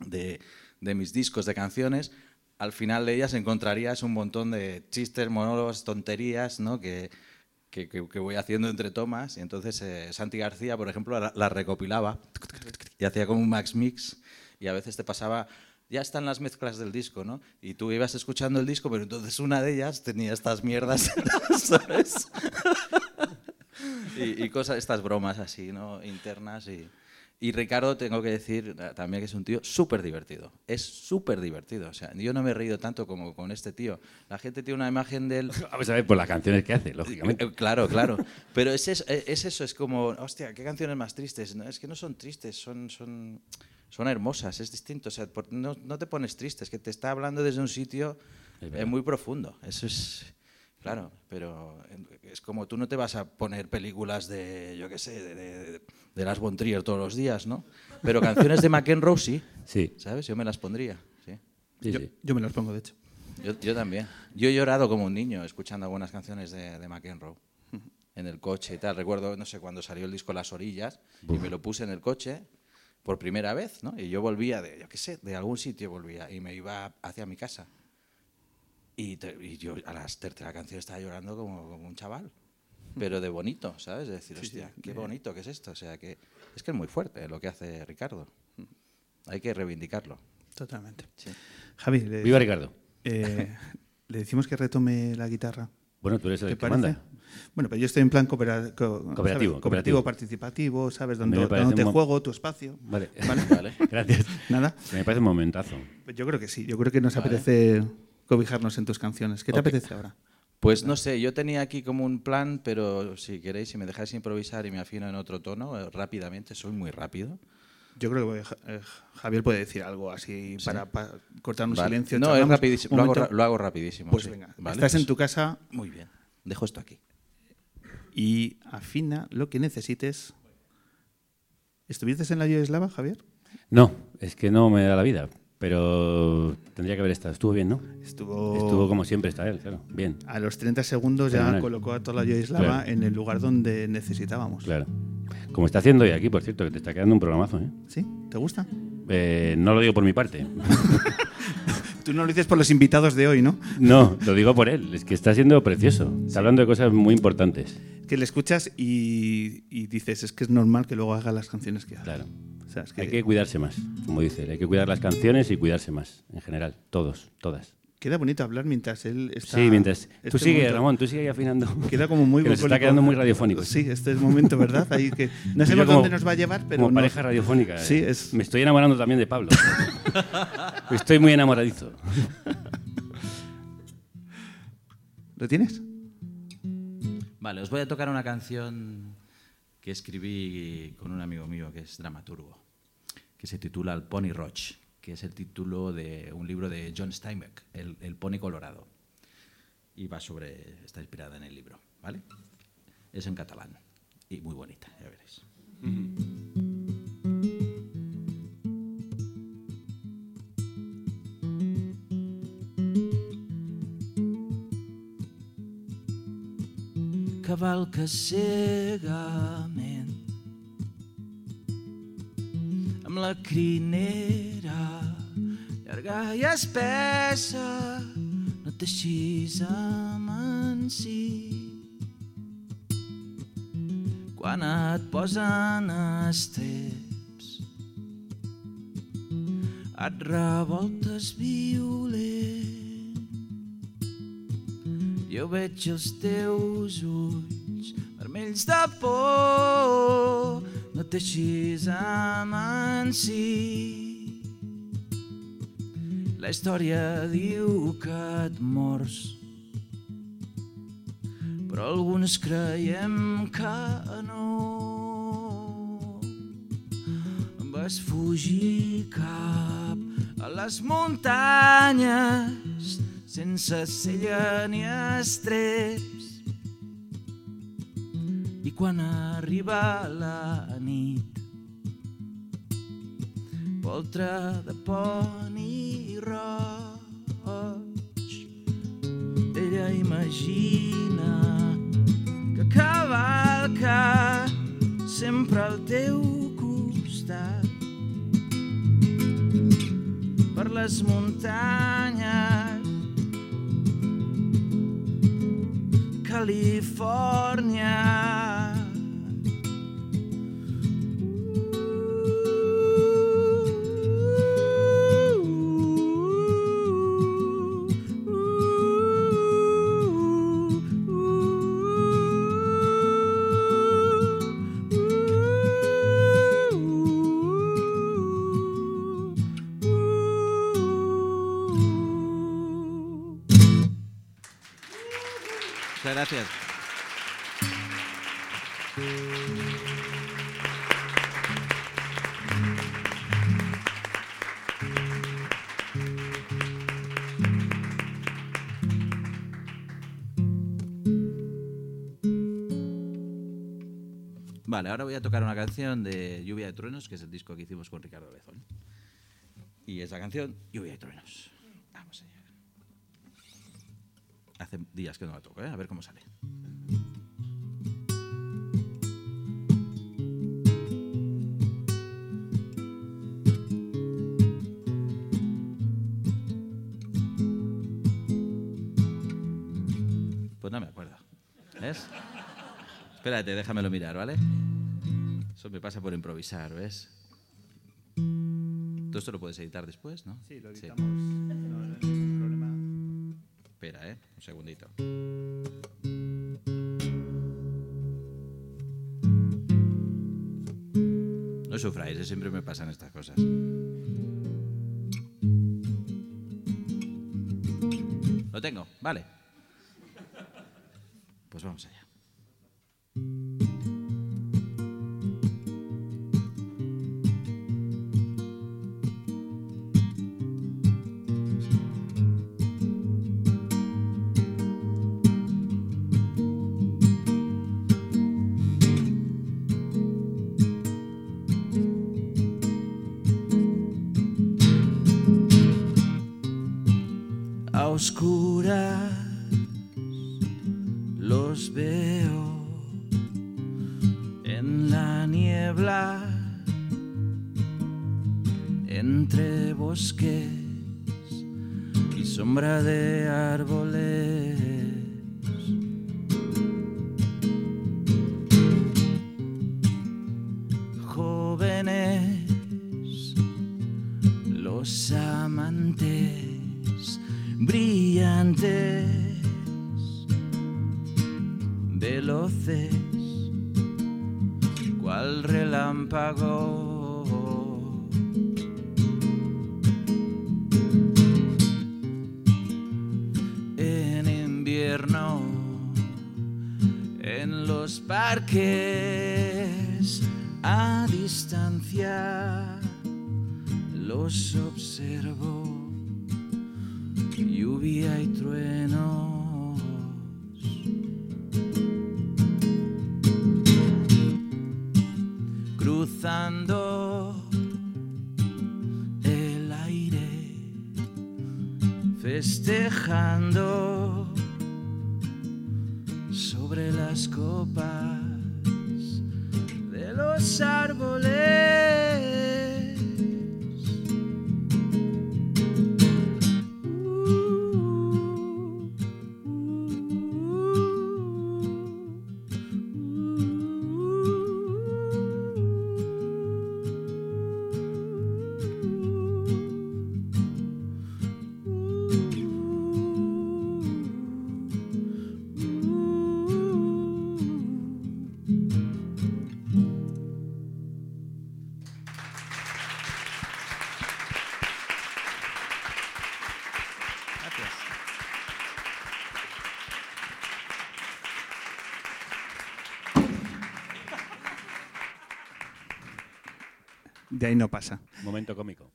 Speaker 2: de, de mis discos de canciones, al final de ellas encontrarías un montón de chistes, monólogos, tonterías, ¿no? Que, que, que- voy haciendo entre tomas. Y entonces eh, Santi García, por ejemplo, la, la recopilaba y hacía como un max mix. Y a veces te pasaba, ya están las mezclas del disco, ¿no? Y tú ibas escuchando el disco, pero entonces una de ellas tenía estas mierdas, ¿sabes? y, y cosas, estas bromas así, ¿no? Internas y... Y Ricardo, tengo que decir eh, también que es un tío súper divertido. Es súper divertido. O sea, yo no me he reído tanto como con este tío. La gente tiene una imagen de él.
Speaker 4: Vamos a ver por las canciones que hace, lógicamente.
Speaker 2: Eh, Claro, claro. Pero es, es, es eso, es como, hostia, qué canciones más tristes. No, es que no son tristes, son, son, son hermosas, es distinto. O sea, por- no, no te pones triste, es que te está hablando desde un sitio eh, muy profundo. Eso es. Claro, pero es como tú no te vas a poner películas de, yo qué sé, de, de, de Las von Trier todos los días, ¿no? Pero canciones de McEnroe sí,
Speaker 4: Sí,
Speaker 2: ¿sabes? Yo me las pondría, sí.
Speaker 4: sí,
Speaker 1: yo,
Speaker 4: sí.
Speaker 1: yo me los pongo, de hecho.
Speaker 2: Yo, yo también. Yo he llorado como un niño escuchando algunas canciones de, de McEnroe en el coche y tal. Recuerdo, no sé, cuando salió el disco Las Orillas y me lo puse en el coche por primera vez, ¿no? Y yo volvía de, yo qué sé, de algún sitio volvía y me iba hacia mi casa. Y, te- y yo a la tercera canción estaba llorando como, como un chaval. Pero de bonito, ¿sabes? De decir, hostia, qué bonito que es esto. O sea, que es que es muy fuerte lo que hace Ricardo. Hay que reivindicarlo.
Speaker 1: Totalmente.
Speaker 2: Sí.
Speaker 1: Javi, le,
Speaker 4: Viva Ricardo.
Speaker 1: eh, le decimos que retome la guitarra.
Speaker 4: Bueno, tú eres el
Speaker 1: ¿Te
Speaker 4: que
Speaker 1: parece?
Speaker 4: manda.
Speaker 1: Bueno, pero yo estoy en plan coopera- co- ¿sabes?
Speaker 4: Cooperativo,
Speaker 1: cooperativo,
Speaker 4: cooperativo.
Speaker 1: participativo, ¿sabes? Donde, donde te juego tu espacio.
Speaker 4: Vale.
Speaker 1: ¿Vale?
Speaker 2: Vale.
Speaker 4: Gracias.
Speaker 1: Nada.
Speaker 4: Me parece un momentazo.
Speaker 1: Yo creo que sí. Yo creo que nos apetece cobijarnos en tus canciones. ¿Qué te apetece ahora?
Speaker 2: Pues no sé, yo tenía aquí como un plan, pero si queréis, si me dejáis improvisar y me afino en otro tono, eh, rápidamente, soy muy rápido.
Speaker 1: Yo creo que Ja- eh, Javier puede decir algo así para, para cortar un
Speaker 2: Vale.
Speaker 1: silencio.
Speaker 2: No, es rapidísimo, lo hago, lo hago rapidísimo.
Speaker 1: Pues
Speaker 2: sí.
Speaker 1: venga,
Speaker 2: Vale,
Speaker 1: estás en
Speaker 2: pues-
Speaker 1: tu casa
Speaker 2: Muy bien, dejo esto aquí.
Speaker 1: y afina lo que necesites. ¿Estuviste en la Yugoslava, Javier?
Speaker 4: No, es que no me da la vida, pero tendría que haber estado. Estuvo bien, ¿no?
Speaker 1: Estuvo,
Speaker 4: Estuvo como siempre está él, claro. Bien,
Speaker 1: a los 30 segundos ya
Speaker 4: Fenomenal.
Speaker 1: colocó a toda la Yoislava
Speaker 4: Claro.
Speaker 1: en el lugar donde necesitábamos.
Speaker 4: claro. Como está haciendo hoy aquí, por cierto, que te está quedando un programazo, ¿eh?
Speaker 1: ¿Sí? ¿Te gusta?
Speaker 4: Eh, no lo digo por mi parte.
Speaker 1: Tú no lo dices por los invitados de hoy, ¿no?
Speaker 4: No, lo digo por él. Es que está siendo precioso. Está hablando de cosas muy importantes.
Speaker 1: Que le escuchas y, y dices, es que es normal que luego haga las canciones que haga.
Speaker 4: Claro.
Speaker 1: O sea, es que
Speaker 4: Hay que cuidarse más, como dice él. Hay que cuidar las canciones y cuidarse más, en general. Todos, todas.
Speaker 1: queda bonito hablar mientras él está...
Speaker 4: Sí, mientras...
Speaker 1: este
Speaker 4: Tú sigue,
Speaker 1: momento-
Speaker 4: Ramón, tú sigue afinando.
Speaker 1: Queda como muy
Speaker 4: Que está quedando muy radiofónico.
Speaker 1: Sí, este es el momento, ¿verdad? Ahí que no
Speaker 4: como-
Speaker 1: dónde nos va a llevar, pero
Speaker 4: como pareja radiofónica.
Speaker 1: Sí,
Speaker 4: eh.
Speaker 1: es-
Speaker 4: Me estoy enamorando también de Pablo. Estoy muy enamoradizo.
Speaker 1: ¿Lo tienes?
Speaker 7: Vale, os voy a tocar una canción que escribí con un amigo mío que es dramaturgo, que se titula El Pony Roach, que es el título de un libro de John Steinbeck, El, el Pony Colorado. Y va sobre, está inspirada en el libro, ¿vale? Es en catalán y muy bonita, ya veréis.
Speaker 2: Cavalca cegament amb la crinera llarga i espessa no t'eixis amansi quan et posen estreps et revoltes violent jo veig els teus ulls vermells de por, no t'eixis amansi. La història diu que et mors, però alguns creiem que no. Vas fugir cap a les muntanyes sense cella ni estreps. I quan arriba la nit, poltre de poni roig, ella imagina que cavalca sempre al teu costat per les muntanyes
Speaker 7: Califórnia. Vale, ahora voy a tocar una canción de Lluvia de Truenos, que es el disco que hicimos con Ricardo Lezón. Y esa canción, Lluvia de Truenos. Vamos allá. Hace días que no la toco, ¿eh? a ver cómo sale. Pues no me acuerdo. ¿Ves? Espérate, déjamelo mirar, ¿vale? Eso me pasa por improvisar, ¿ves? Todo esto lo puedes editar después, ¿no?
Speaker 1: Sí, lo editamos. No, no hay ningún problema.
Speaker 7: Espera, ¿eh? Un segundito. No sufráis, ¿eh? siempre me pasan estas cosas. Lo tengo, vale. Pues vamos allá.
Speaker 8: Amantes brillantes, veloces, cual relámpago. en invierno en los parques a distancia los De
Speaker 1: ahí no pasa.
Speaker 4: Momento cómico.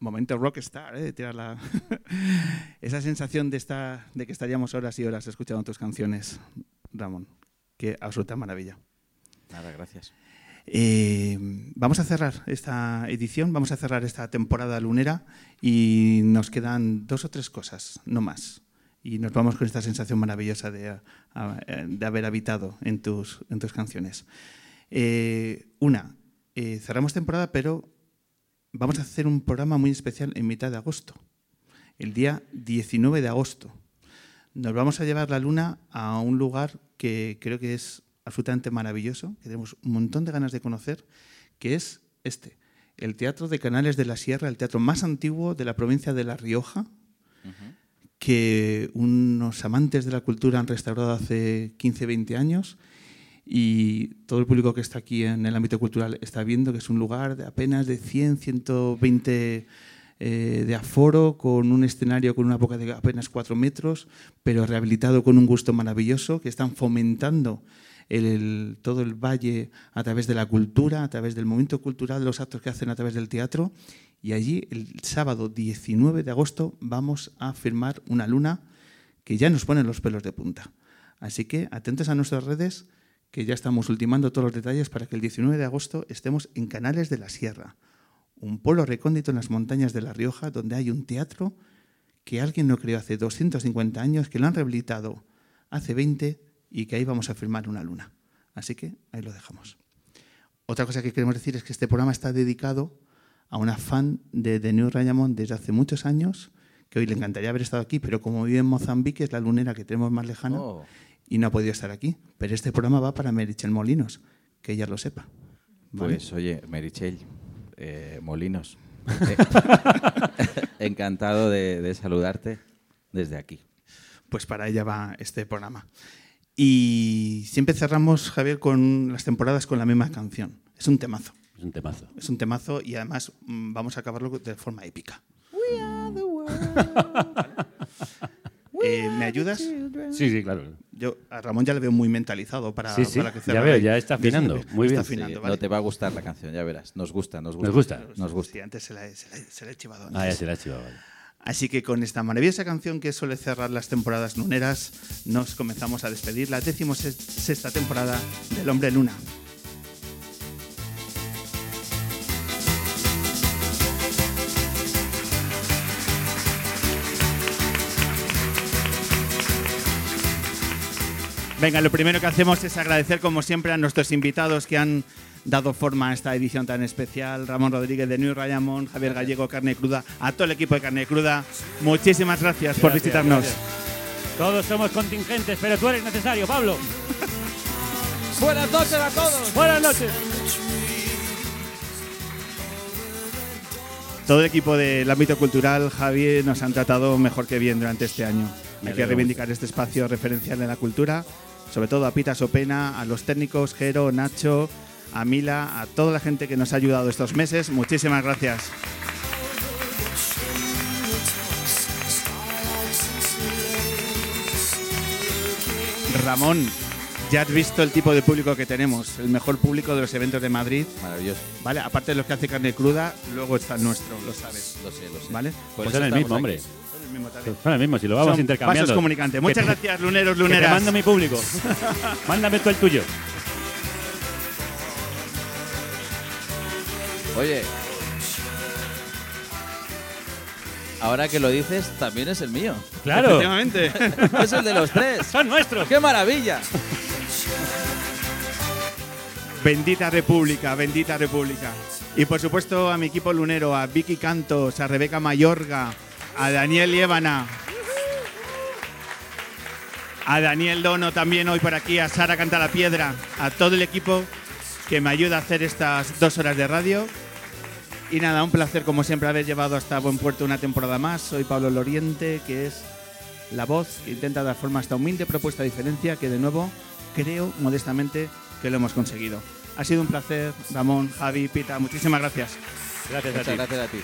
Speaker 1: Momento rockstar, ¿eh? de tirar la- Esa sensación de, estar, de que estaríamos horas y horas escuchando tus canciones, Ramón. Qué absoluta maravilla.
Speaker 2: Nada, gracias.
Speaker 1: Eh, vamos a cerrar esta edición, vamos a cerrar esta temporada lunera y nos quedan dos o tres cosas, no más. Y nos vamos con esta sensación maravillosa de, a- a- de haber habitado en tus, en tus canciones. Eh, una, eh, cerramos temporada, pero vamos a hacer un programa muy especial en mitad de agosto, el día 19 de agosto. Nos vamos a llevar la luna a un lugar que creo que es absolutamente maravilloso, que tenemos un montón de ganas de conocer, que es este, el Teatro de Canales de la Sierra, el teatro más antiguo de la provincia de La Rioja, que unos amantes de la cultura han restaurado hace 15, 20 años y todo el público que está aquí en el ámbito cultural está viendo que es un lugar de apenas de 100, 120 eh, de aforo, con un escenario con una boca de apenas 4 metros, pero rehabilitado con un gusto maravilloso, que están fomentando el- todo el valle a través de la cultura, a través del momento cultural, los actos que hacen a través del teatro. Y allí, el sábado 19 de agosto, vamos a firmar una luna que ya nos pone los pelos de punta. Así que atentos a nuestras redes, que ya estamos ultimando todos los detalles para que el 19 de agosto estemos en Canales de la Sierra, un pueblo recóndito en las montañas de La Rioja, donde hay un teatro que alguien no creó hace 250 años, que lo han rehabilitado hace 20 y que ahí vamos a firmar una luna. Así que ahí lo dejamos. Otra cosa que queremos decir es que este programa está dedicado a una fan de The New Rayamond desde hace muchos años, que hoy le encantaría haber estado aquí, pero como vive en Mozambique, es la lunera que tenemos más lejana
Speaker 2: Oh.
Speaker 1: Y no ha podido estar aquí. Pero este programa va para Merichel Molinos, que ella lo sepa. ¿vale?
Speaker 2: Pues oye, Merichel, eh, Molinos, eh, encantado de, de saludarte desde aquí.
Speaker 1: pues para ella va este programa. Y siempre cerramos, Javier, con las temporadas con la misma canción. Es un temazo.
Speaker 4: Es un temazo.
Speaker 1: Es un temazo y además mm, vamos a acabarlo de forma épica. Eh, ¿Me ayudas?
Speaker 4: Sí, sí, claro.
Speaker 1: Yo a Ramón ya le veo muy mentalizado para,
Speaker 4: Sí, sí,
Speaker 1: para que
Speaker 4: ya veo, ya está afinando. Muy bien.
Speaker 1: Está afinando,
Speaker 2: Sí,
Speaker 1: ¿vale?
Speaker 2: No te va a gustar la canción, ya verás. Nos gusta, nos gusta.
Speaker 4: Nos gusta.
Speaker 2: Nos gusta.
Speaker 1: Sí, antes se la, he- se la he- se la he chivado.
Speaker 4: Ah, ya
Speaker 1: antes.
Speaker 4: se la ha chivado, vale.
Speaker 1: Así que con esta maravillosa canción que suele cerrar las temporadas luneras, nos comenzamos a despedir la décimo sexta temporada del Hombre Luna. Venga, lo primero que hacemos es agradecer, como siempre, a nuestros invitados que han dado forma a esta edición tan especial. Ramón Rodríguez de New Rayamón, Javier Gallego, Carne Cruda, a todo el equipo de Carne Cruda. Muchísimas gracias, por visitarnos.
Speaker 4: gracias. Todos somos contingentes, pero tú eres necesario, Pablo.
Speaker 2: Buenas noches a todos.
Speaker 4: Buenas noches.
Speaker 1: Todo el equipo del ámbito cultural, Javi, nos han tratado mejor que bien durante este año. Hay que reivindicar este espacio referencial en la cultura, sobre todo a Pita Sopena, a los técnicos, Jero, Nacho, a Mila, a toda la gente que nos ha ayudado estos meses. Muchísimas gracias. Ramón, ya has visto el tipo de público que tenemos, el mejor público de los eventos de Madrid.
Speaker 2: Maravilloso.
Speaker 1: ¿Vale? Aparte de los que hace carne cruda, luego está el nuestro, lo sabes.
Speaker 2: Lo sé, lo sé.
Speaker 1: ¿Vale?
Speaker 4: Pues son el mismo,
Speaker 2: aquí.
Speaker 4: hombre.
Speaker 1: El mismo también.
Speaker 4: Son el mismo, si lo vamos
Speaker 1: Son
Speaker 4: intercambiando.
Speaker 1: Vasos comunicantes. Muchas
Speaker 4: Que te-
Speaker 1: gracias, luneros,
Speaker 4: que te
Speaker 1: luneras.
Speaker 4: mando mi público. Mándame tú el tuyo.
Speaker 2: Oye. Ahora que lo dices, también es el mío.
Speaker 4: Claro.
Speaker 1: Efectivamente.
Speaker 2: es el de los tres.
Speaker 4: Son nuestros.
Speaker 2: ¡Qué maravilla!
Speaker 1: bendita República, bendita República. Y por supuesto a mi equipo lunero, a Vicky Cantos, a Rebeca Mayorga, a Daniel Liébana, a Daniel Dono también hoy por aquí, a Sara Cantalapiedra, a todo el equipo que me ayuda a hacer estas dos horas de radio. Y nada, un placer como siempre haber llevado hasta buen puerto una temporada más. Soy Pablo Loriente, que es la voz que intenta dar forma a esta humilde propuesta de diferencia que de nuevo creo modestamente que lo hemos conseguido. Ha sido un placer, Ramón, Javi, Pita, muchísimas gracias.
Speaker 4: Gracias a ti.
Speaker 2: gracias a ti.